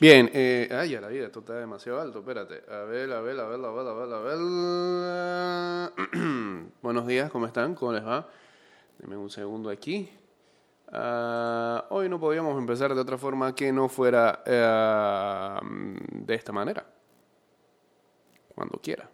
Bien, eh, ay, ya la vida, esto está demasiado alto, espérate. A ver, a ver, a ver, a ver, a ver, a ver. Buenos días, ¿cómo están? ¿Cómo les va? Denme un segundo aquí. Ah, hoy no podíamos empezar de otra forma que no fuera eh, de esta manera. Cuando quiera.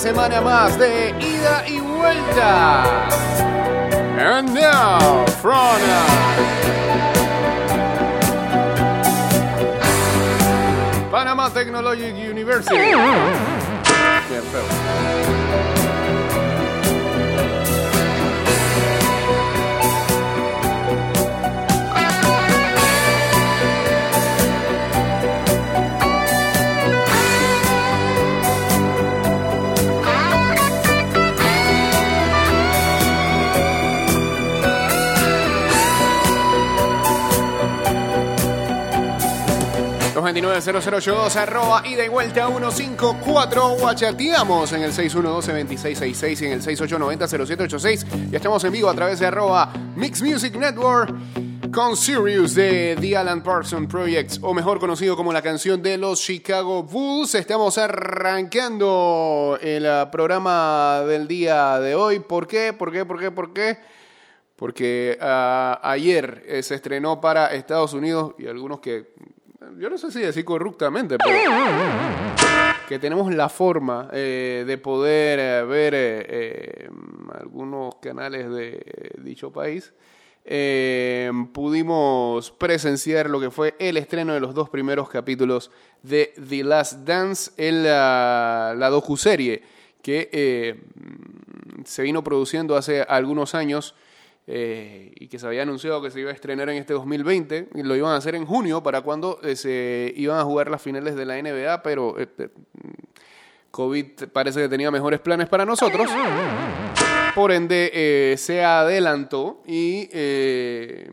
Semana más de ida y vuelta. And now, from Panama Technologic University. Bien, feo. Los 290082 arroba ida y vuelta 154 o chateamos en el 612-2666 y en el 6890-0786 ya estamos en vivo a través de arroba Mix Music Network con Sirius de The Alan Parsons Projects o mejor conocido como la canción de los Chicago Bulls estamos arrancando el ah, programa del día de hoy ¿por qué? ¿por qué? ¿por qué? ¿por qué? porque ah, ayer eh, se estrenó para Estados Unidos y algunos que yo no sé si decir corruptamente, pero que tenemos la forma eh, de poder eh, ver eh, algunos canales de dicho país. pudimos presenciar lo que fue el estreno de los dos primeros capítulos de The Last Dance en la, la docuserie que se vino produciendo hace algunos años eh, y que se había anunciado que se iba a estrenar en este 2020 y lo iban a hacer en junio para cuando eh, se iban a jugar las finales de la NBA, pero eh, eh, COVID parece que tenía mejores planes para nosotros. Por ende, eh, se adelantó y eh,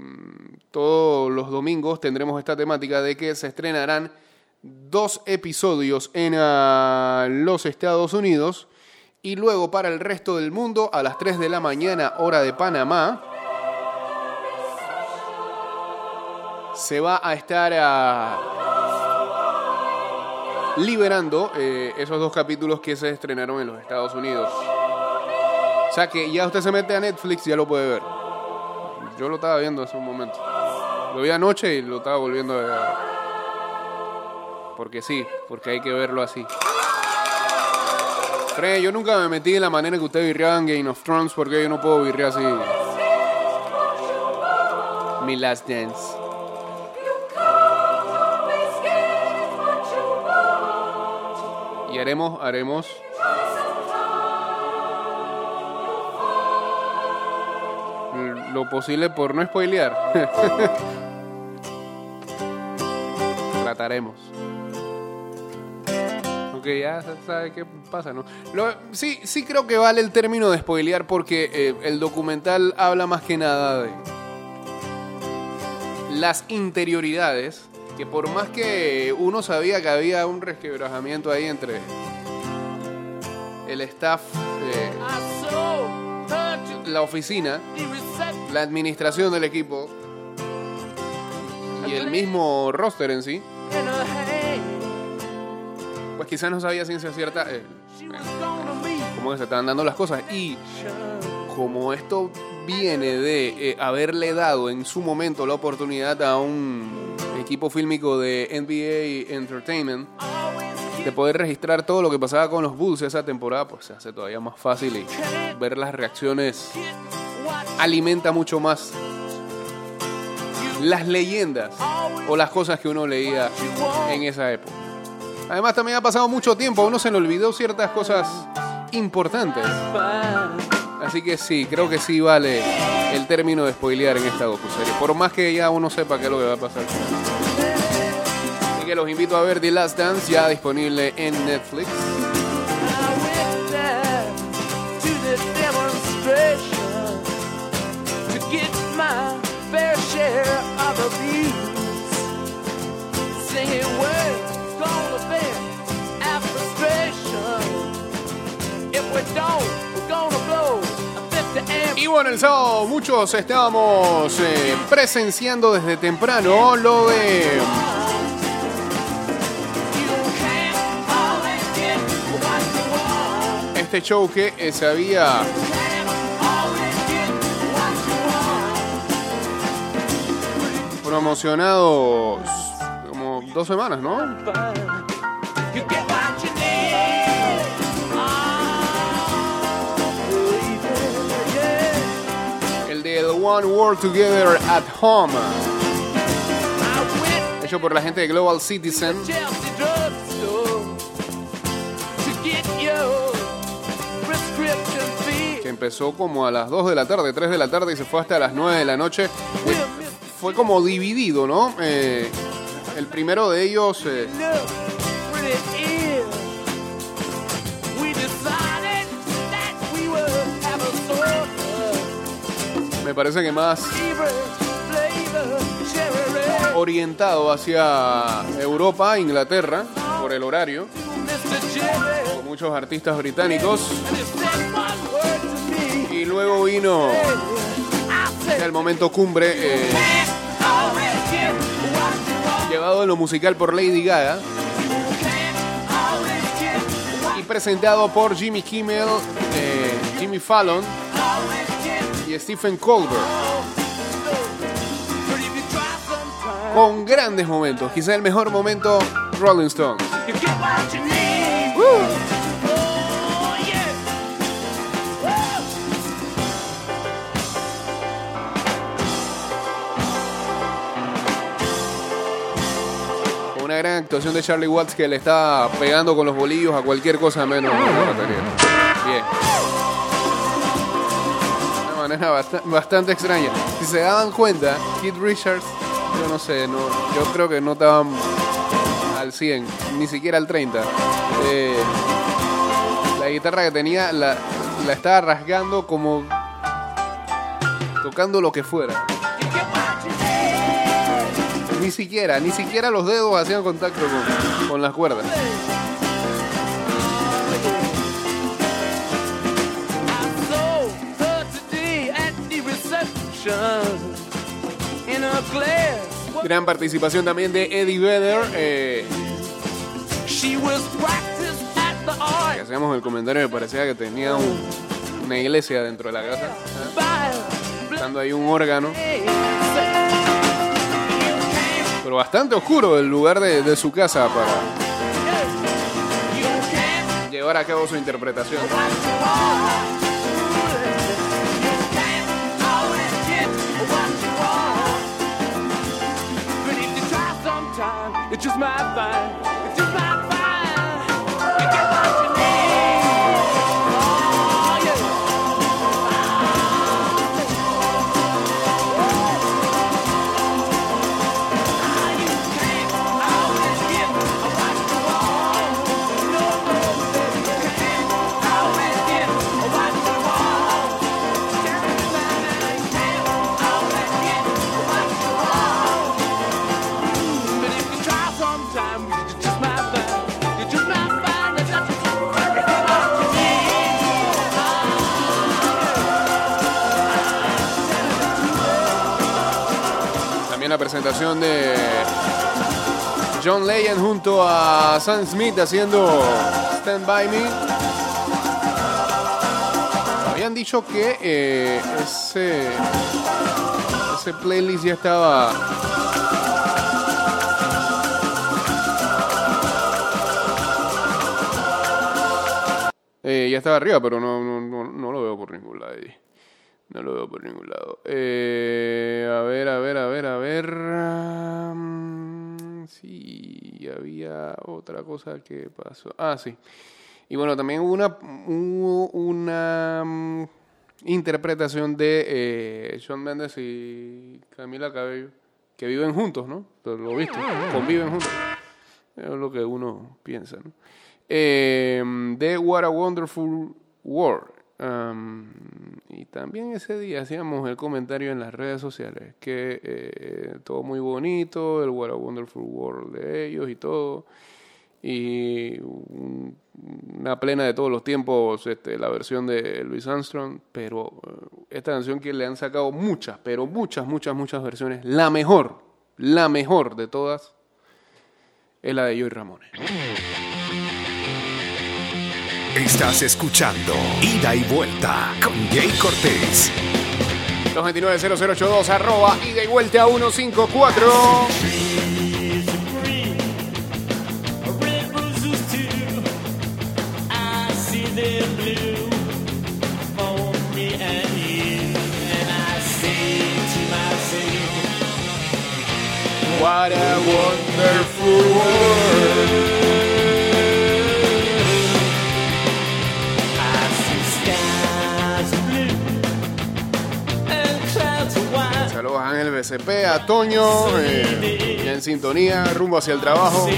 todos los domingos tendremos esta temática de que se estrenarán dos episodios en ah, los Estados Unidos y luego para el resto del mundo a las 3 de la mañana hora de Panamá se va a estar ah, liberando eh, esos dos capítulos que se estrenaron en los Estados Unidos. O sea que ya usted se mete a Netflix y ya lo puede ver. Yo lo estaba viendo hace un momento. Lo vi anoche y lo estaba volviendo a ver. Porque sí, porque hay que verlo así. Fred, yo nunca me metí en la manera que usted virreaba en Game of Thrones porque yo no puedo virrear así. Mi Last Dance. Y haremos, haremos. Lo posible por no spoilear. Trataremos. Aunque ya sabe qué pasa, ¿no? Lo- sí, sí creo que vale el término de spoilear porque eh, el documental habla más que nada de las interioridades, que por más que uno sabía que había un resquebrajamiento ahí entre el staff, eh, la oficina, la administración del equipo y el mismo roster en sí, quizás no sabía ciencia cierta eh, cómo que se estaban dando las cosas. Y como esto viene de eh, haberle dado en su momento la oportunidad a un equipo fílmico de NBA Entertainment de poder registrar todo lo que pasaba con los Bulls esa temporada, pues se hace todavía más fácil y ver las reacciones alimenta mucho más las leyendas o las cosas que uno leía en esa época. Además también ha pasado mucho tiempo, uno se le olvidó ciertas cosas importantes. Así que sí, creo que sí vale el término de spoilear en esta docuserie. Por más que ya uno sepa qué es lo que va a pasar. Así que los invito a ver The Last Dance ya disponible en Netflix. Y bueno, el sábado muchos estábamos eh, presenciando desde temprano lo de este show que eh, se había promocionado como dos semanas, ¿no? One World Together at Home. Hecho por la gente de Global Citizen. Que empezó como a las 2 de la tarde, 3 de la tarde y se fue hasta las 9 de la noche. Fue como dividido, ¿no? Eh, el primero de ellos eh, me parece que más orientado hacia Europa, Inglaterra, por el horario, con muchos artistas británicos. Y luego vino el momento cumbre, eh, llevado en lo musical por Lady Gaga y presentado por Jimmy Kimmel, eh, Jimmy Fallon y Stephen Colbert. Con grandes momentos, quizá el mejor momento, Rolling Stones. Una gran actuación de Charlie Watts que le está pegando con los bolillos a cualquier cosa menos la batería. Bien. Manera bast- bastante extraña. Si se daban cuenta, Keith Richards, yo no sé, no, yo creo que no estaban al 100, ni siquiera al 30. Eh, la guitarra que tenía la, estaba rasgando como tocando lo que fuera. Ni siquiera, ni siquiera los dedos hacían contacto con, con las cuerdas. Gran participación también de Eddie Vedder. eh, hacíamos el comentario, me parecía que tenía un- una iglesia dentro de la casa. Estando ahí un órgano. Pero bastante oscuro el lugar de, de su casa para llevar a cabo su interpretación. My fine. Presentación de John Legend junto a Sam Smith haciendo Stand By Me. Habían dicho que eh, ese, ese playlist ya estaba Eh, ya estaba arriba, pero no, no, no, no lo veo por ningún lado. No lo veo por ningún lado. Eh, a ver, a ver, a ver, a ver. Um, sí, había otra cosa que pasó. Ah, sí. Y bueno, también hubo una, una mm, interpretación de eh, Shawn Mendes y Camila Cabello, que viven juntos, ¿no? Lo viste, conviven juntos. Es lo que uno piensa, ¿no? Eh, de What a Wonderful World. Y también ese día hacíamos el comentario en las redes sociales que eh, todo muy bonito, el What a Wonderful World de ellos y todo. Y un- una plena de todos los tiempos, este, la versión de Louis Armstrong. Pero eh, esta canción que le han sacado muchas, pero muchas, muchas, muchas versiones. La mejor, la mejor de todas es la de Joy Ramones. Estás escuchando Ida y Vuelta con Jay Cortés. 229-0082 arroba ida y vuelta a 154. Red roses too. I Ángel BCP, a Toño, eh, en sintonía, rumbo hacia el trabajo.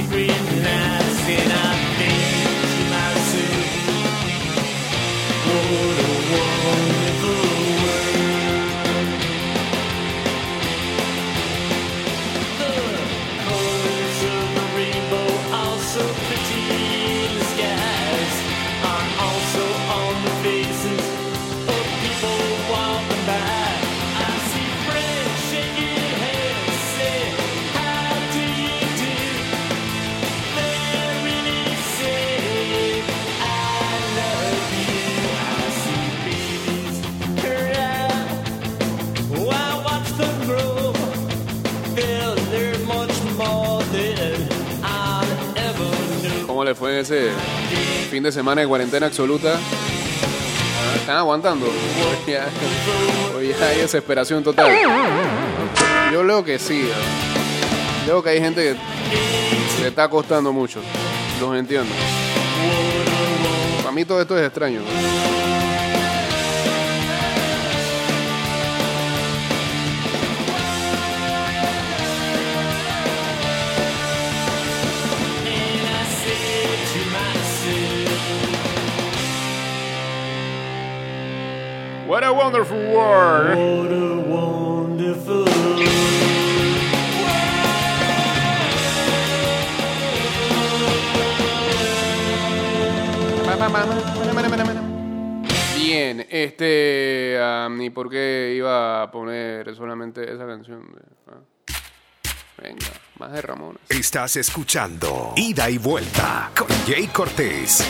Ese fin de semana de cuarentena absoluta? Están aguantando. Hoy ya, hay desesperación total. Yo leo que sí. Leo que hay gente que le está costando mucho. Los entiendo. Para mí todo esto es extraño. What a wonderful world. What a wonderful Bien, este. am, ¿Y por qué iba a poner solamente esa canción? ah? Venga, más de Ramones. Estás escuchando Ida y Vuelta con Jay Cortés.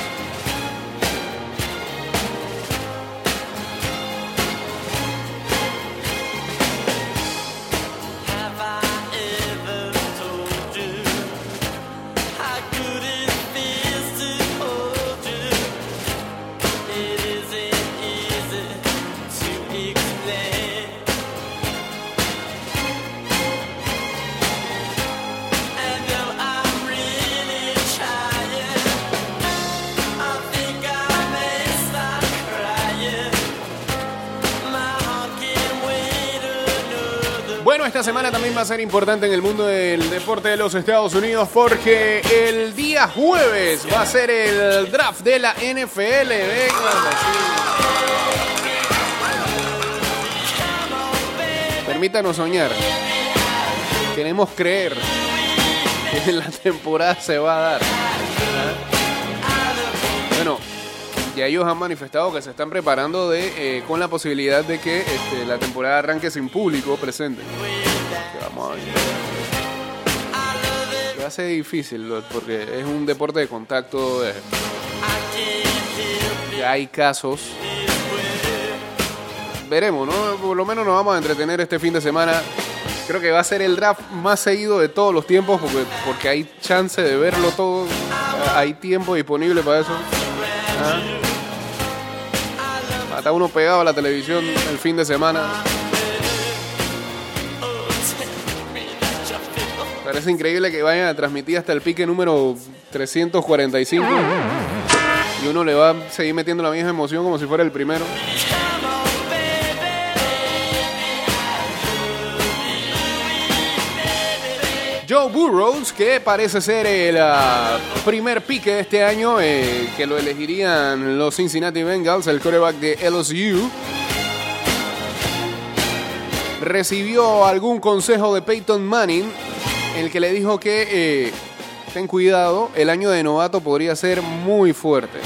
Bueno, esta semana también va a ser importante en el mundo del deporte de los Estados Unidos porque el día jueves va a ser el draft de la NFL. Venga. Permítanos soñar. Queremos creer que la temporada se va a dar. Ya ellos han manifestado que se están preparando de, eh, con la posibilidad de que este, la temporada arranque sin público presente. A ver. A ser difícil lo- porque es un deporte de contacto. eh, que hay casos. Veremos, ¿no? Por lo menos nos vamos a entretener este fin de semana. Creo que va a ser el draft más seguido de todos los tiempos porque, porque hay chance de verlo todo. Hay tiempo disponible para eso. Ah. Hasta uno pegado a la televisión el fin de semana. Parece increíble que vayan a transmitir hasta el pique número 345. Y uno le va a seguir metiendo la misma emoción como si fuera el primero. Joe Burrows, que parece ser el ah, primer pique de este año, eh, que lo elegirían los Cincinnati Bengals, el quarterback de LSU. Recibió algún consejo de Peyton Manning, el que le dijo que eh, ten cuidado, el año de novato podría ser muy fuerte.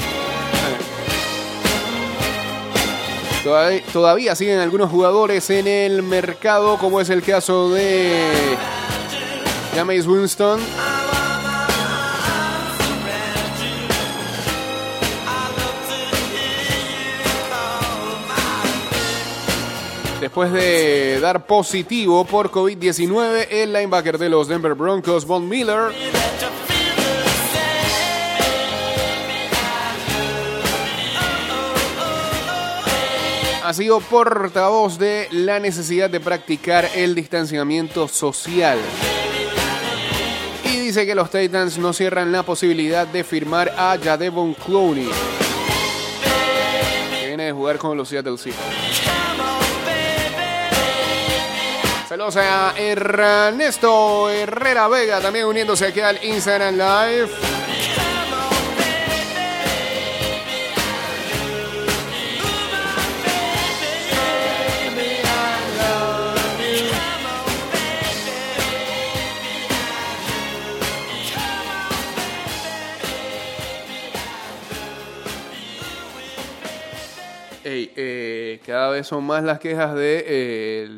Todavía siguen algunos jugadores en el mercado, como es el caso de Jameis Winston. Después de dar positivo por COVID-19, el linebacker de los Denver Broncos, Von Miller, ha sido portavoz de la necesidad de practicar el distanciamiento social. Dice que los Titans no cierran la posibilidad de firmar a Jadevon Clowney, que viene de jugar con los Seattle Seahawks. Saludos a Ernesto Herrera Vega, también uniéndose aquí al Instagram Live. Eh, cada vez son más las quejas de eh,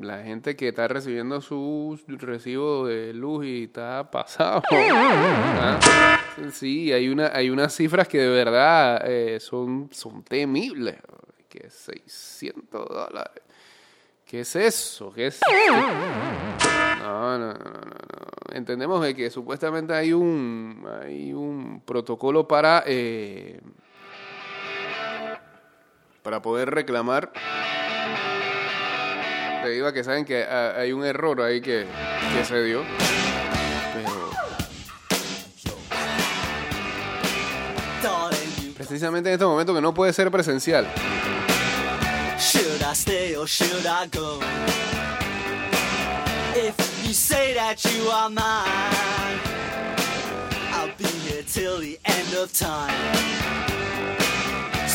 la gente que está recibiendo su recibo de luz y está pasado. Sí, hay, una, hay unas cifras que de verdad eh, son, son temibles. Que 600 dólares. ¿Qué es eso? ¿Qué es? No, no, no, no. Entendemos de que supuestamente hay un, hay un protocolo para... para poder reclamar debido a que saben que ah, hay un error ahí que, que se dio. Pero precisamente en este momento que no puede ser presencial. I'll be here till the end of time.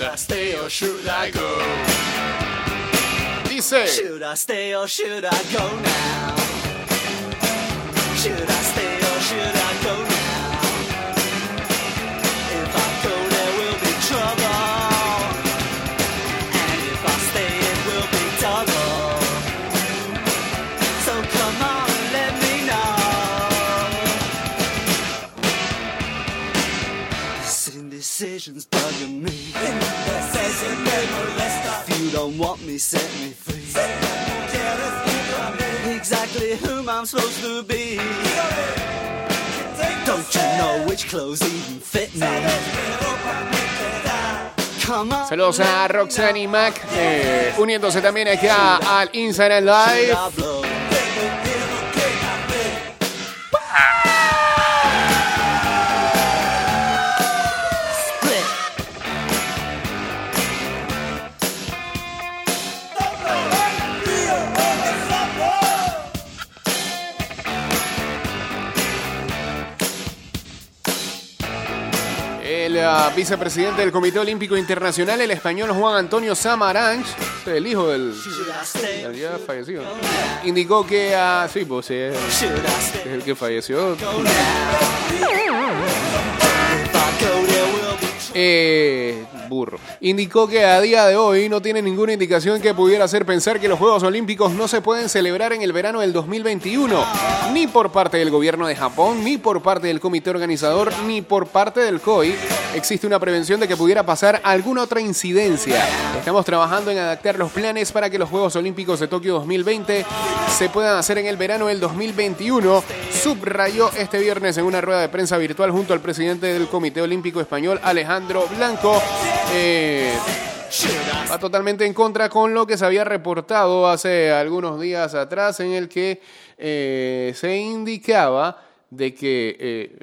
Should I stay or should I go? Dice, Should I stay or should I go now? Should I stay or should I go now? If I go, there will be trouble. And if I stay, it will be double. So come on let me know. This indecision's set me free. Exactly whom I'm supposed to be. Don't you know which clothes even fit me? Saludos a Roxanne y Mac, eh, uniéndose también acá al Instagram Live. El vicepresidente del Comité Olímpico Internacional, el español Juan Antonio Samaranch, el hijo del, ya fallecido, indicó que, ah, sí, pues es es el que falleció. Eh, Indicó que a día de hoy no tiene ninguna indicación que pudiera hacer pensar que los Juegos Olímpicos no se pueden celebrar en el verano del 2021, ni por parte del gobierno de Japón, ni por parte del comité organizador, ni por parte del COI. Existe una prevención de que pudiera pasar alguna otra incidencia. Estamos trabajando en adaptar los planes para que los Juegos Olímpicos de Tokio 2020 se puedan hacer en el verano del 2021, subrayó este viernes en una rueda de prensa virtual junto al presidente del Comité Olímpico Español, Alejandro Blanco. Eh, va totalmente en contra con lo que se había reportado hace algunos días atrás en el que eh, se indicaba de que eh,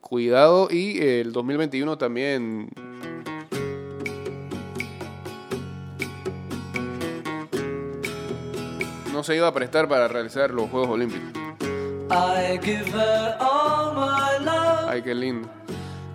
cuidado y el 2021 también no se iba a prestar para realizar los Juegos Olímpicos. Ay, qué lindo.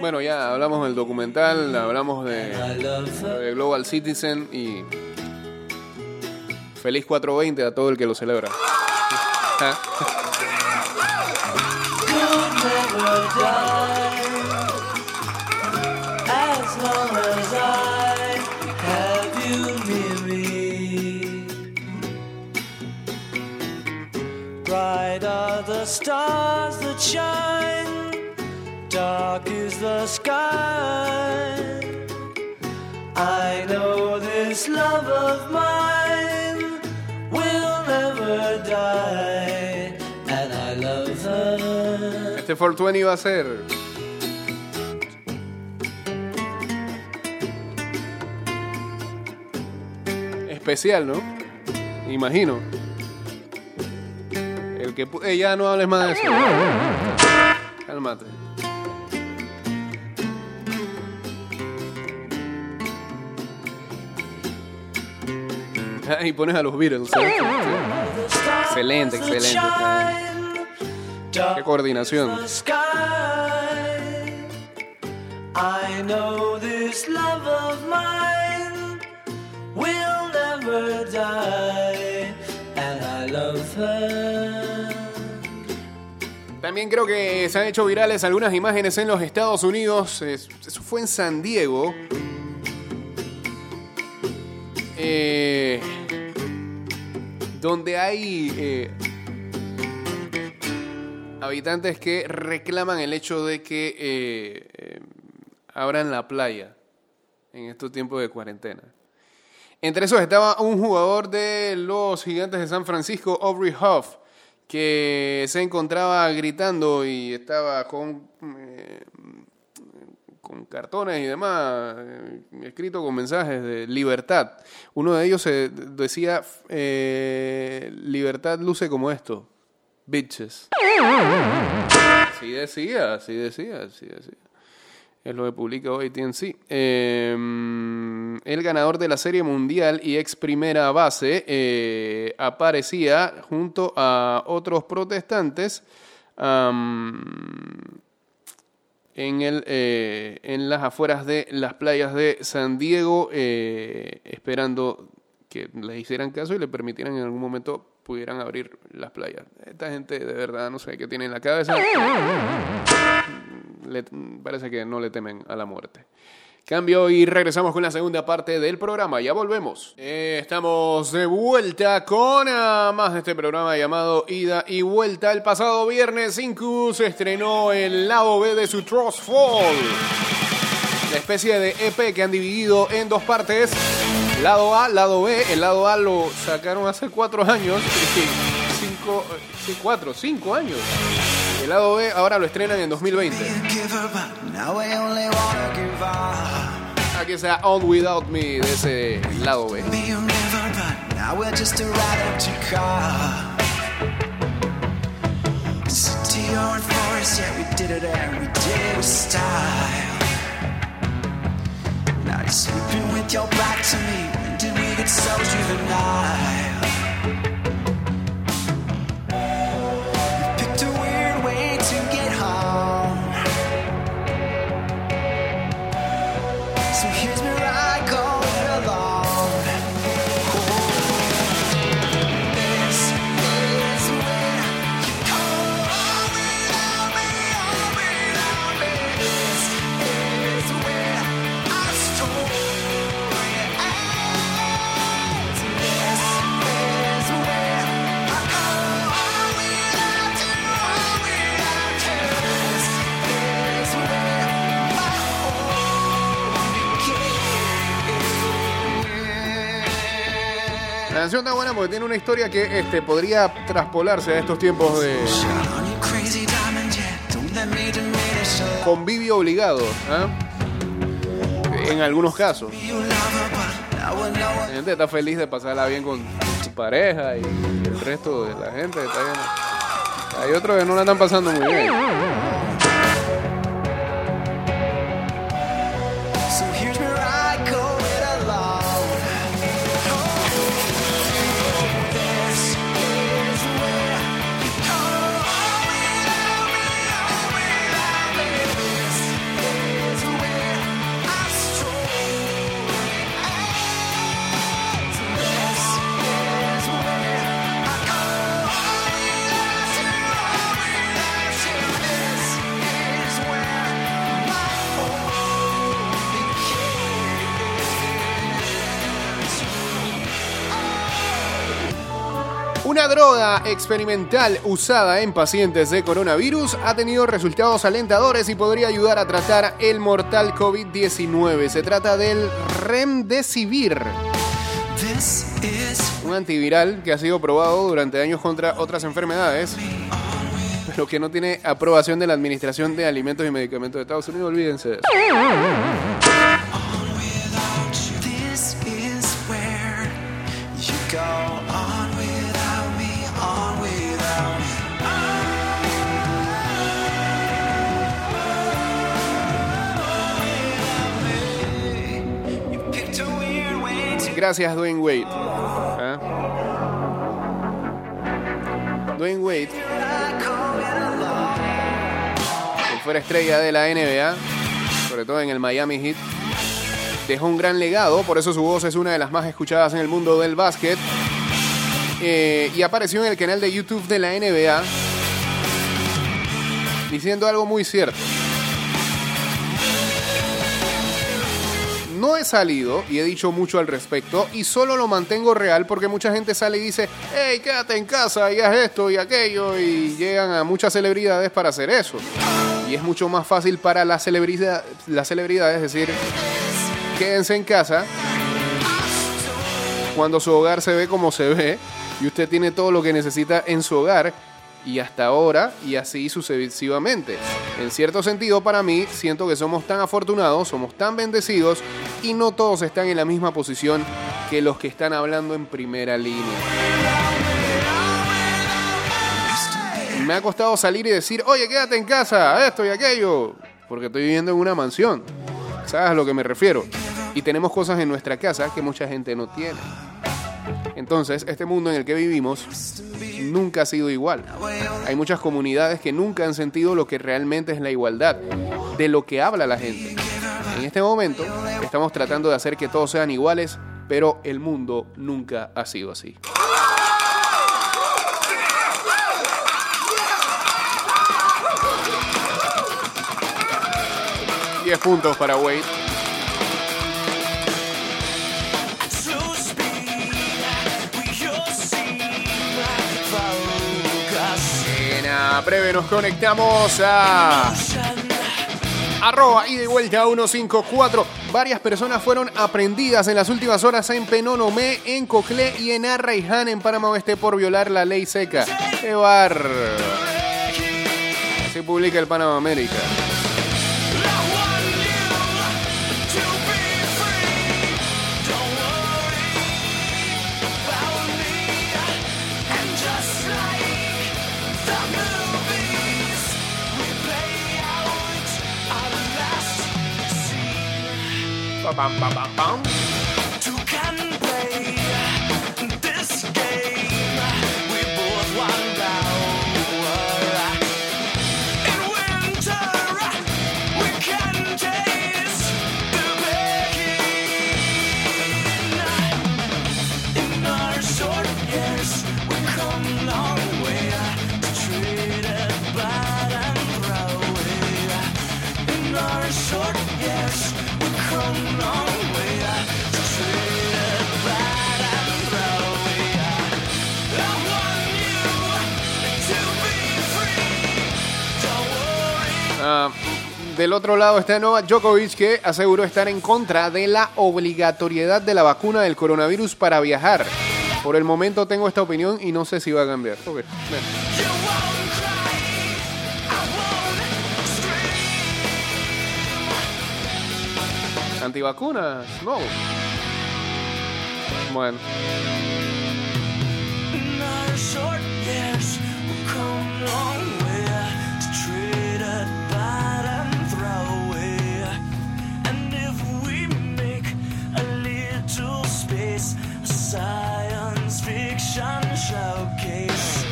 Bueno, ya hablamos del documental, hablamos de, Global Citizen y feliz 420 a todo el que lo celebra. Bright are the stars that shine, dark is the sky. I know this love of mine will never die, and I love. Este 420 va a ser especial, ¿no? Imagino. El que ya no hables más de eso. Cálmate. Y pones a los Beatles. ¿eh? Excelente, excelente. Qué coordinación. I know this love of mine will never die, and I love her. También creo que se han hecho virales algunas imágenes en los Estados Unidos. Es- Eso fue en San Diego. Eh, donde hay eh, habitantes que reclaman el hecho de que eh, eh, abran la playa en estos tiempos de cuarentena. Entre esos estaba un jugador de los Gigantes de San Francisco, Aubrey Huff, que se encontraba gritando y estaba con, cartones y demás, eh, escrito con mensajes de libertad. Uno de ellos eh, decía, eh, libertad luce como esto, bitches. Así decía, así decía, así decía. Es lo que publica hoy TNC. Eh, el ganador de la Serie Mundial y ex primera base aparecía junto a otros protestantes en, el, eh, en las afueras de las playas de San Diego, eh, esperando que les hicieran caso y le permitieran en algún momento pudieran abrir las playas. Esta gente de verdad no sé qué tiene en la cabeza parece que no le temen a la muerte. Cambio y regresamos con la segunda parte del programa. Ya volvemos. Eh, estamos de vuelta con ah, más de este programa llamado Ida y Vuelta. El pasado viernes 5 se estrenó el lado B de su Trust Fall. La especie de EP que han dividido en dos partes. Lado A, lado B. El lado A lo sacaron hace cuatro años. Cinco, eh, cuatro, cinco años. Lado B ahora lo estrenan en 2020. give her, but now I only wanna give up. Aquí está On Without Me de ese lado B. Now we're just a ride empty car. City or in forest, yeah, we did it and we did it with style. Now you see with your back to me. When did we get so juvenile? Canción está buena porque tiene una historia que este, podría traspolarse a estos tiempos de convivio obligado. ¿ah? En algunos casos. La gente está feliz de pasarla bien con su pareja y el resto de la gente. Hay otros que no la están pasando muy bien. Una droga experimental usada en pacientes de coronavirus ha tenido resultados alentadores y podría ayudar a tratar el mortal COVID-19. Se trata del Remdesivir, un antiviral que ha sido probado durante años contra otras enfermedades, pero que no tiene aprobación de la Administración de Alimentos y Medicamentos de Estados Unidos. Olvídense de eso. Gracias, Dwayne Wade. ¿Ah? Dwayne Wade, que fuera estrella de la NBA, sobre todo en el Miami Heat, dejó un gran legado, por eso su voz es una de las más escuchadas en el mundo del básquet. Eh, y apareció en el canal de YouTube de la NBA diciendo algo muy cierto. No he salido y he dicho mucho al respecto y solo lo mantengo real porque mucha gente sale y dice, hey, quédate en casa y haz esto y aquello y llegan a muchas celebridades para hacer eso. Y es mucho más fácil para las celebridad, las celebridades decir, quédense en casa cuando su hogar se ve como se ve y usted tiene todo lo que necesita en su hogar y hasta ahora y así sucesivamente. En cierto sentido, para mí, siento que somos tan afortunados, somos tan bendecidos y no todos están en la misma posición que los que están hablando en primera línea. Me ha costado salir y decir, oye, quédate en casa, esto y aquello, porque estoy viviendo en una mansión. ¿Sabes a lo que me refiero? Y tenemos cosas en nuestra casa que mucha gente no tiene. Entonces, este mundo en el que vivimos nunca ha sido igual. Hay muchas comunidades que nunca han sentido lo que realmente es la igualdad, de lo que habla la gente. En este momento, estamos tratando de hacer que todos sean iguales, pero el mundo nunca ha sido así. Diez puntos para Wade. Breve nos conectamos a arroba y de vuelta a 154. Varias personas fueron aprendidas en las últimas horas en Penonomé, en Coclé y en Arraiján, en Panamá Oeste, por violar la ley seca. ¡Qué! Así publica el Panamá América. bam bam bam bam. Del otro lado está Novak Djokovic que aseguró estar en contra de la obligatoriedad de la vacuna del coronavirus para viajar. Por el momento tengo esta opinión y no sé si va a cambiar. Ok, bien. You won't cry. I won't scream. ¿Antivacunas? No. Bueno. Science fiction showcase.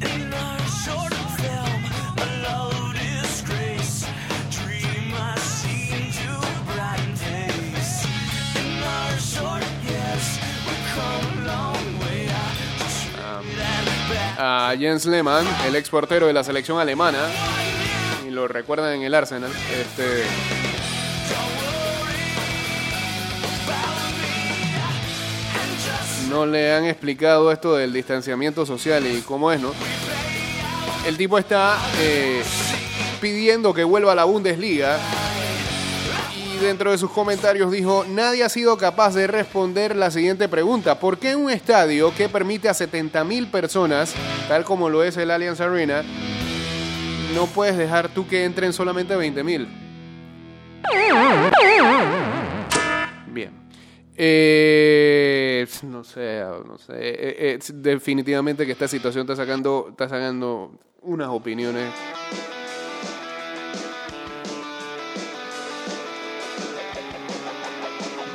In our short film, a low disgrace, dream I seem to brighten face. In our short years, we've come long way bad. A Jens Lehmann, el ex portero de la selección alemana, y lo recuerdan en el Arsenal, este, no le han explicado esto del distanciamiento social y cómo es, ¿no? El tipo está eh, pidiendo que vuelva a la Bundesliga y dentro de sus comentarios dijo, nadie ha sido capaz de responder la siguiente pregunta, ¿por qué un estadio que permite a 70 mil personas, tal como lo es el Allianz Arena, no puedes dejar tú que entren solamente 20 mil? Bien. Eh, no sé, no sé. Eh, eh, definitivamente que esta situación está sacando, está sacando unas opiniones.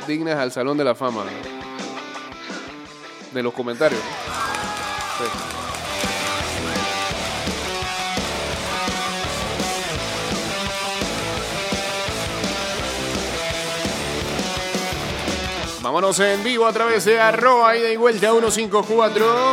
dignas al Salón de la Fama de los comentarios. Vámonos en vivo a través de arroba ida y vuelta 154.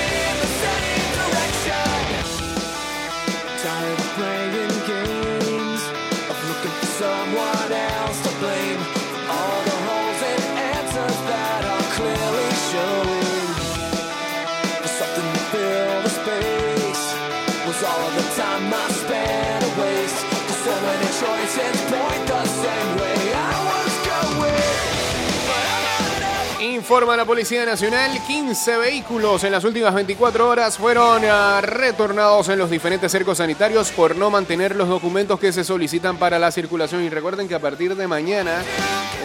Informa la Policía Nacional, 15 vehículos en las últimas 24 horas fueron ah, retornados en los diferentes cercos sanitarios por no mantener los documentos que se solicitan para la circulación. Y recuerden que a partir de mañana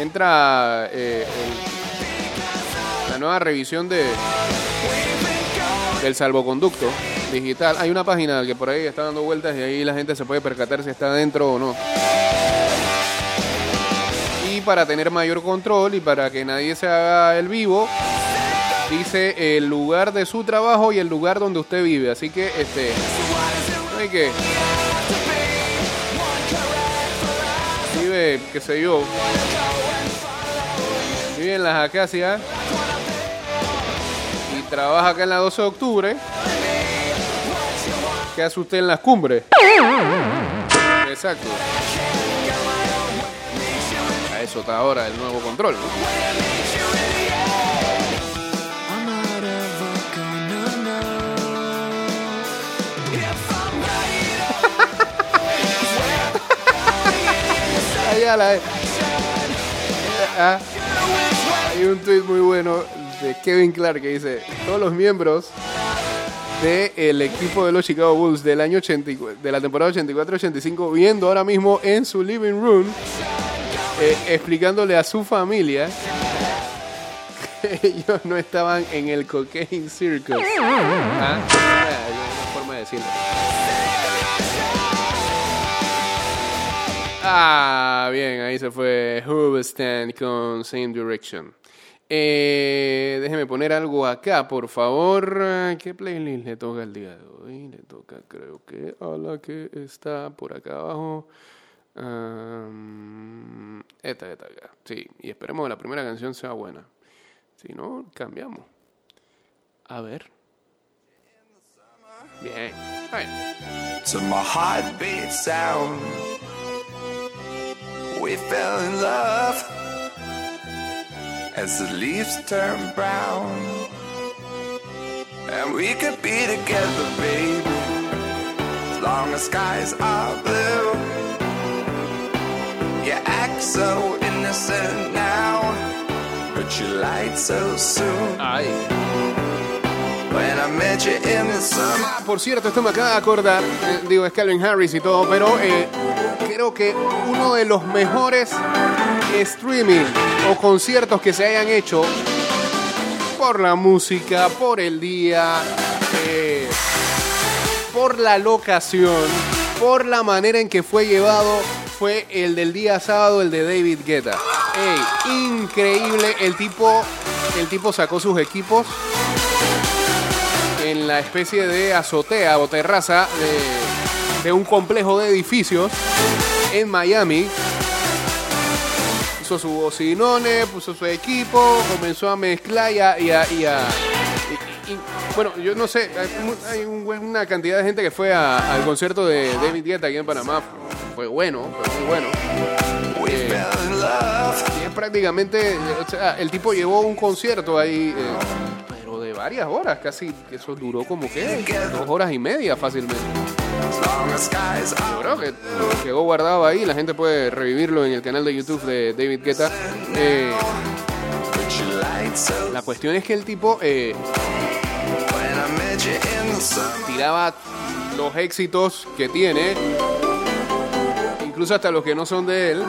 entra eh, la nueva revisión de, del salvoconducto digital. Hay una página que por ahí está dando vueltas y ahí la gente se puede percatar si está dentro o no. Para tener mayor control y para que nadie se haga el vivo, dice el lugar de su trabajo y el lugar donde usted vive. Así que este no hay que vive, qué sé yo, vive en las acacias y trabaja acá en la 12 de octubre. ¿Qué hace usted en las cumbres? Exacto ahora el nuevo control. Ah, hay un tweet muy bueno de Kevin Clark que dice, todos los miembros del de equipo de los Chicago Bulls del año 80, de la temporada 84-85 viendo ahora mismo en su living room eh, explicándole a su familia que ellos no estaban en el cocaine circus. Ah, hay una forma de decirlo. Ah, bien, ahí se fue Hooverstand con Same Direction. Eh, déjeme poner algo acá, por favor. ¿Qué playlist le toca el día de hoy? Le toca, creo que a la que está por acá abajo. Esta, esta acá. Sí, y esperemos que la primera canción sea buena. Si no, cambiamos. A ver. Bien. To my heartbeat sound. We fell in love as the leaves turn brown. And we could be together, baby, as long as skies are blue. You act so innocent now, but you lied so soon. Ay. When I met you in the summer. Ah, por cierto, esto me acaba de acordar, eh, digo, es Calvin Harris y todo, pero eh, creo que uno de los mejores streaming o conciertos que se hayan hecho por la música, por el día, eh, por la locación, por la manera en que fue llevado, fue el del día sábado, el de David Guetta. Ey, increíble, el tipo, el tipo sacó sus equipos en la especie de azotea o terraza de, un complejo de edificios en Miami. Puso sus bocinones, puso su equipo, comenzó a mezclar y a... y a- y a- y- bueno, yo no sé, hay, una cantidad de gente que fue a- al concierto de David Guetta aquí en Panamá. Fue bueno, fue muy bueno. Eh, y es prácticamente, o sea, el tipo llevó un concierto ahí, eh, pero de varias horas, casi, eso duró como que dos horas y media fácilmente. Yo creo que quedó guardado ahí, la gente puede revivirlo en el canal de YouTube de David Guetta. Eh, la cuestión es que el tipo eh, tiraba los éxitos que tiene, incluso hasta los que no son de él,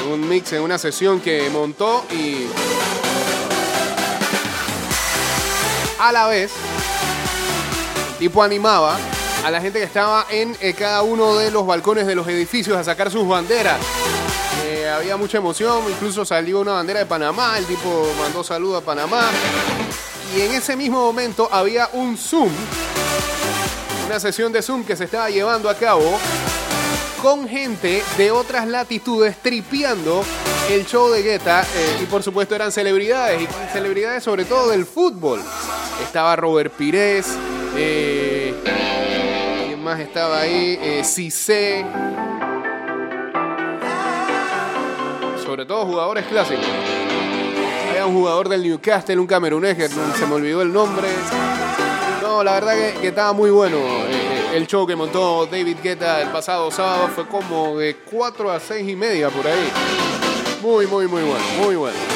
en un mix, en una sesión que montó y a la vez el tipo animaba a la gente que estaba en eh, cada uno de los balcones de los edificios a sacar sus banderas. Había mucha emoción, incluso salió una bandera de Panamá, el tipo mandó saludo a Panamá. Y en ese mismo momento había un Zoom, una sesión de Zoom que se estaba llevando a cabo con gente de otras latitudes tripeando el show de Guetta eh, y por supuesto eran celebridades y celebridades sobre todo del fútbol. Estaba Robert Pires, eh, ¿quién más estaba ahí? Eh. Sobre todo jugadores clásicos. Había un jugador del Newcastle, un camerunés que se me olvidó el nombre. No, la verdad que, que estaba muy bueno. eh, el show que montó David Guetta el pasado sábado fue como de 4 a 6 y media por ahí. Muy, muy, muy bueno, muy bueno.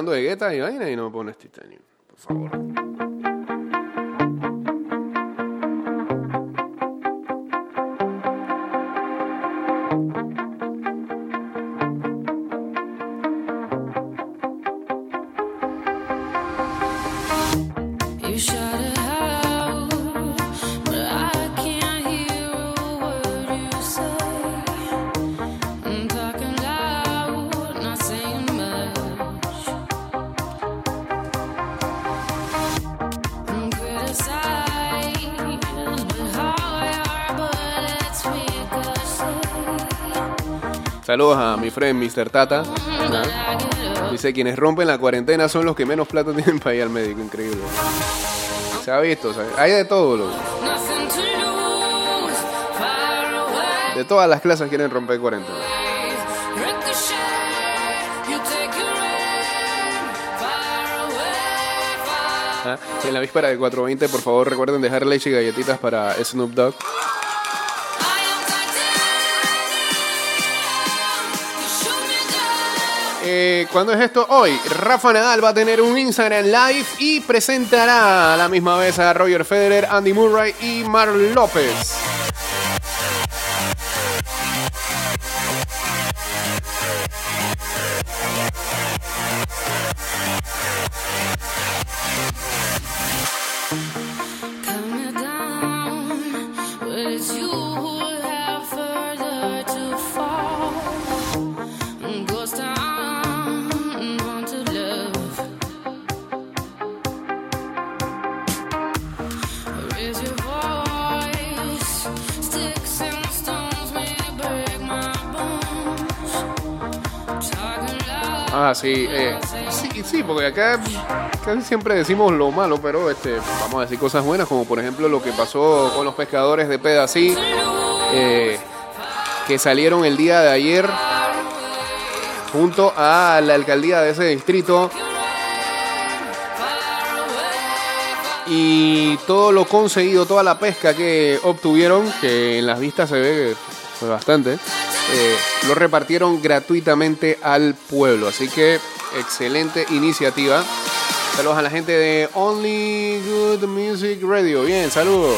Hablando de Guetta y vaina y no pones Titanium, por favor. Saludos a mi friend Mr. Tata. ¿no? Dice, quienes rompen la cuarentena son los que menos plata tienen para ir al médico. Increíble. Se ha visto, hay de todo. loco. De todas las clases quieren romper cuarentena. ¿ah? En la víspera de 420, por favor, recuerden dejar leche y galletitas para Snoop Dogg. Eh, ¿Cuándo es esto? Hoy. Rafa Nadal va a tener un Instagram Live y presentará a la misma vez a Roger Federer, Andy Murray y Mar López. Sí, eh, sí, sí, porque acá casi siempre decimos lo malo, pero este, vamos a decir cosas buenas, como por ejemplo lo que pasó con los pescadores de Pedací, eh, que salieron el día de ayer junto a la alcaldía de ese distrito. Y todo lo conseguido, toda la pesca que obtuvieron, que en las vistas se ve que fue bastante, eh, lo repartieron gratuitamente al pueblo. Así que excelente iniciativa. Saludos a la gente de Only Good Music Radio. Bien, saludos.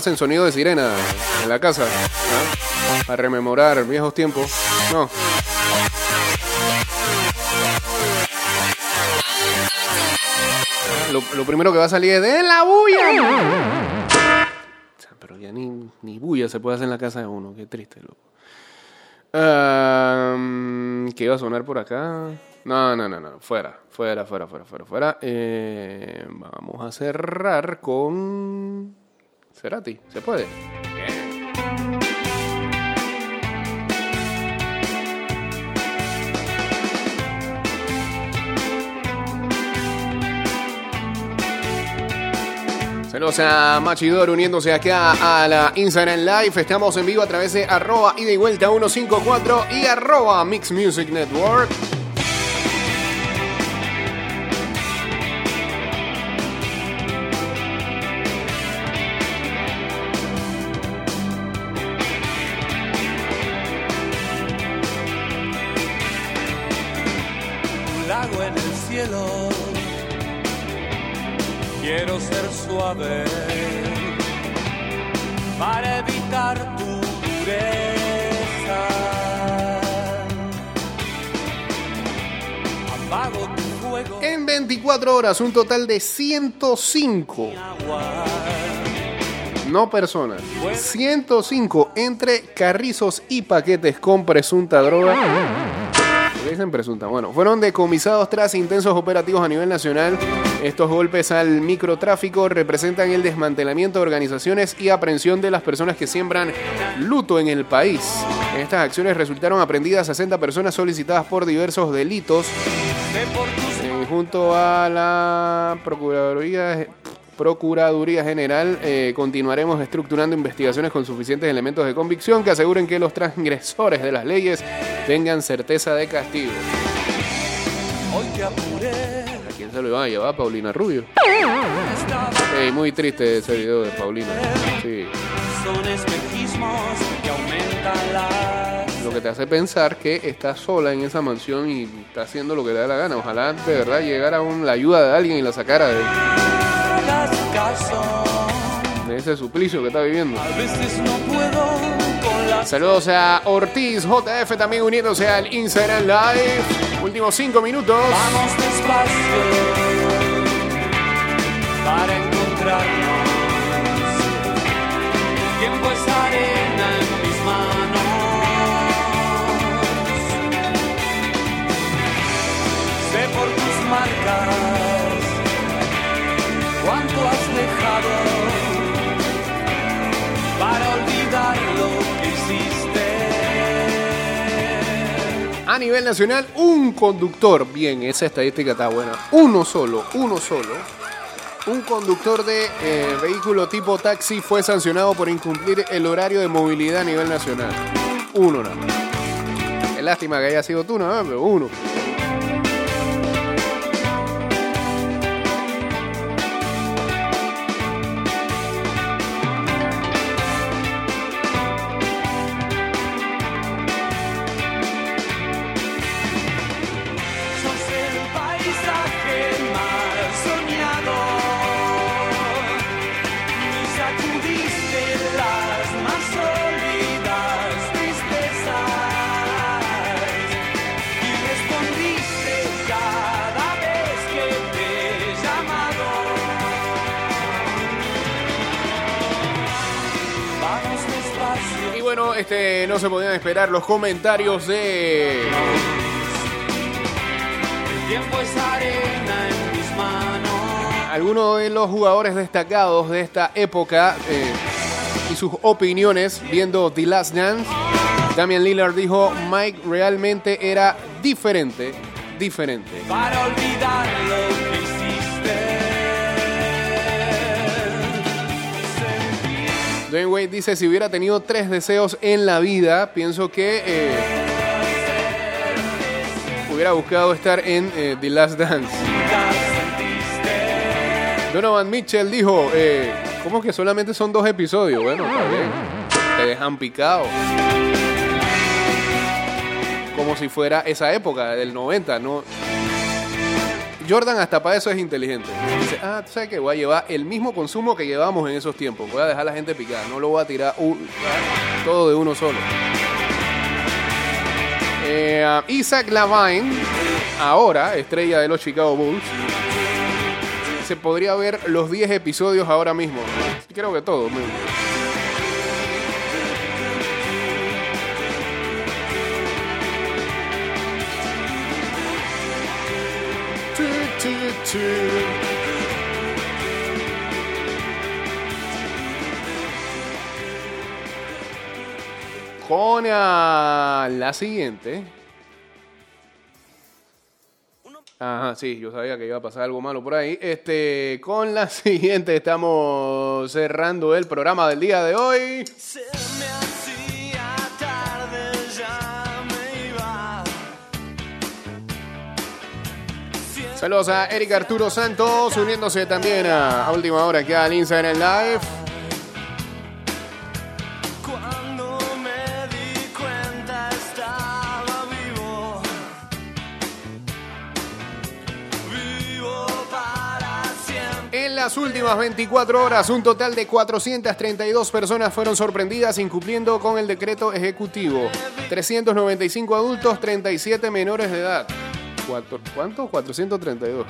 Hacen sonido de sirena en la casa. ¿no? Para rememorar viejos tiempos. No. Lo, primero que va a salir es de la bulla. Pero ya ni, ni bulla se puede hacer en la casa de uno. Qué triste, loco. Am, ¿Qué iba a sonar por acá? No, no, no, no. Fuera, fuera, fuera, fuera, fuera, fuera. Eh, vamos a cerrar con. Cerati. ¿Se puede? Saludos a Machidor uniéndose acá a la Instagram Live. Estamos en vivo a través de arroba ida y vuelta 154 y arroba Mix Music Network. Suave para evitar tu dureza. Apago tu fuego. En 24 horas, un total de 105, agua. no personas, 105 entre carrizos y paquetes con presunta droga. ¿Por qué dicen presunta? Bueno, fueron decomisados tras intensos operativos a nivel nacional. Estos golpes al microtráfico representan el desmantelamiento de organizaciones y aprehensión de las personas que siembran luto en el país. En estas acciones resultaron aprendidas 60 personas solicitadas por diversos delitos Eh, junto a la Procuraduría Procuraduría General eh, continuaremos estructurando investigaciones con suficientes elementos de convicción que aseguren que los transgresores de las leyes tengan certeza de castigo. Hoy te apuré. ¿A quién se lo iban a llevar? Paulina Rubio. Ey, muy triste ese video de Paulina. Sí. Son espejismos que aumentan las. Lo que te hace pensar que está sola en esa mansión y está haciendo lo que le da la gana. Ojalá de verdad llegara un- la ayuda de alguien y la sacara de, hagas caso. de ese suplicio que está viviendo. A veces no puedo con las. Saludos a Ortiz JF también uniéndose al Instagram Live. Últimos cinco minutos. Vamos despacio A nivel nacional, un conductor, bien, esa estadística está buena, uno solo, uno solo, un conductor de eh, vehículo tipo taxi fue sancionado por incumplir el horario de movilidad a nivel nacional. Uno nada más. Qué lástima que haya sido tú, nada más, pero uno. Bueno, este, no se podían esperar los comentarios de El tiempo es arena en mis manos. algunos de los jugadores destacados de esta época eh, y sus opiniones viendo The Last Dance. Damian Lillard dijo, Mike realmente era diferente, diferente. para olvidar Dwayne Wade dice, si hubiera tenido tres deseos en la vida, pienso que eh, hubiera buscado estar en eh, The Last Dance. Donovan Mitchell dijo, eh, ¿cómo que solamente son dos episodios? Bueno, está bien. Te dejan picado. Como si fuera esa época del 90, ¿no? Jordan hasta para eso es inteligente. Dice, ah, tú sabes que voy a llevar el mismo consumo que llevamos en esos tiempos. Voy a dejar a la gente picada. No lo voy a tirar todo de uno solo. Eh, Isaac Lavine, ahora estrella de los Chicago Bulls, se podría ver los 10 episodios ahora mismo. Creo que todos. Con la siguiente. Ajá, sí, yo sabía que iba a pasar algo malo por ahí. Este, con la siguiente estamos cerrando el programa del día de hoy. Saludos a Eric Arturo Santos, uniéndose también a, a última hora aquí al Instagram Live. En las últimas 24 horas, un total de 432 personas fueron sorprendidas incumpliendo con el decreto ejecutivo. 395 adultos, 37 menores de edad. Cuatro- ¿Cuánto? 432.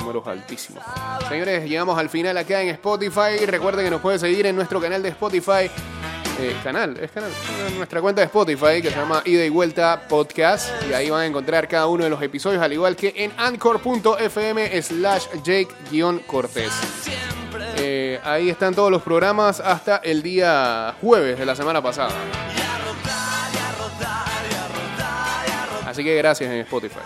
Números altísimos. Señores, llegamos al final acá en Spotify. Recuerden que nos pueden seguir en nuestro canal de Spotify. Eh, canal, es canal. Nuestra cuenta de Spotify que se llama Ida y Vuelta Podcast. Y ahí van a encontrar cada uno de los episodios, al igual que en anchor.fm slash Jake-Cortés. Eh, ahí están todos los programas hasta el día jueves de la semana pasada. Así que gracias en Spotify.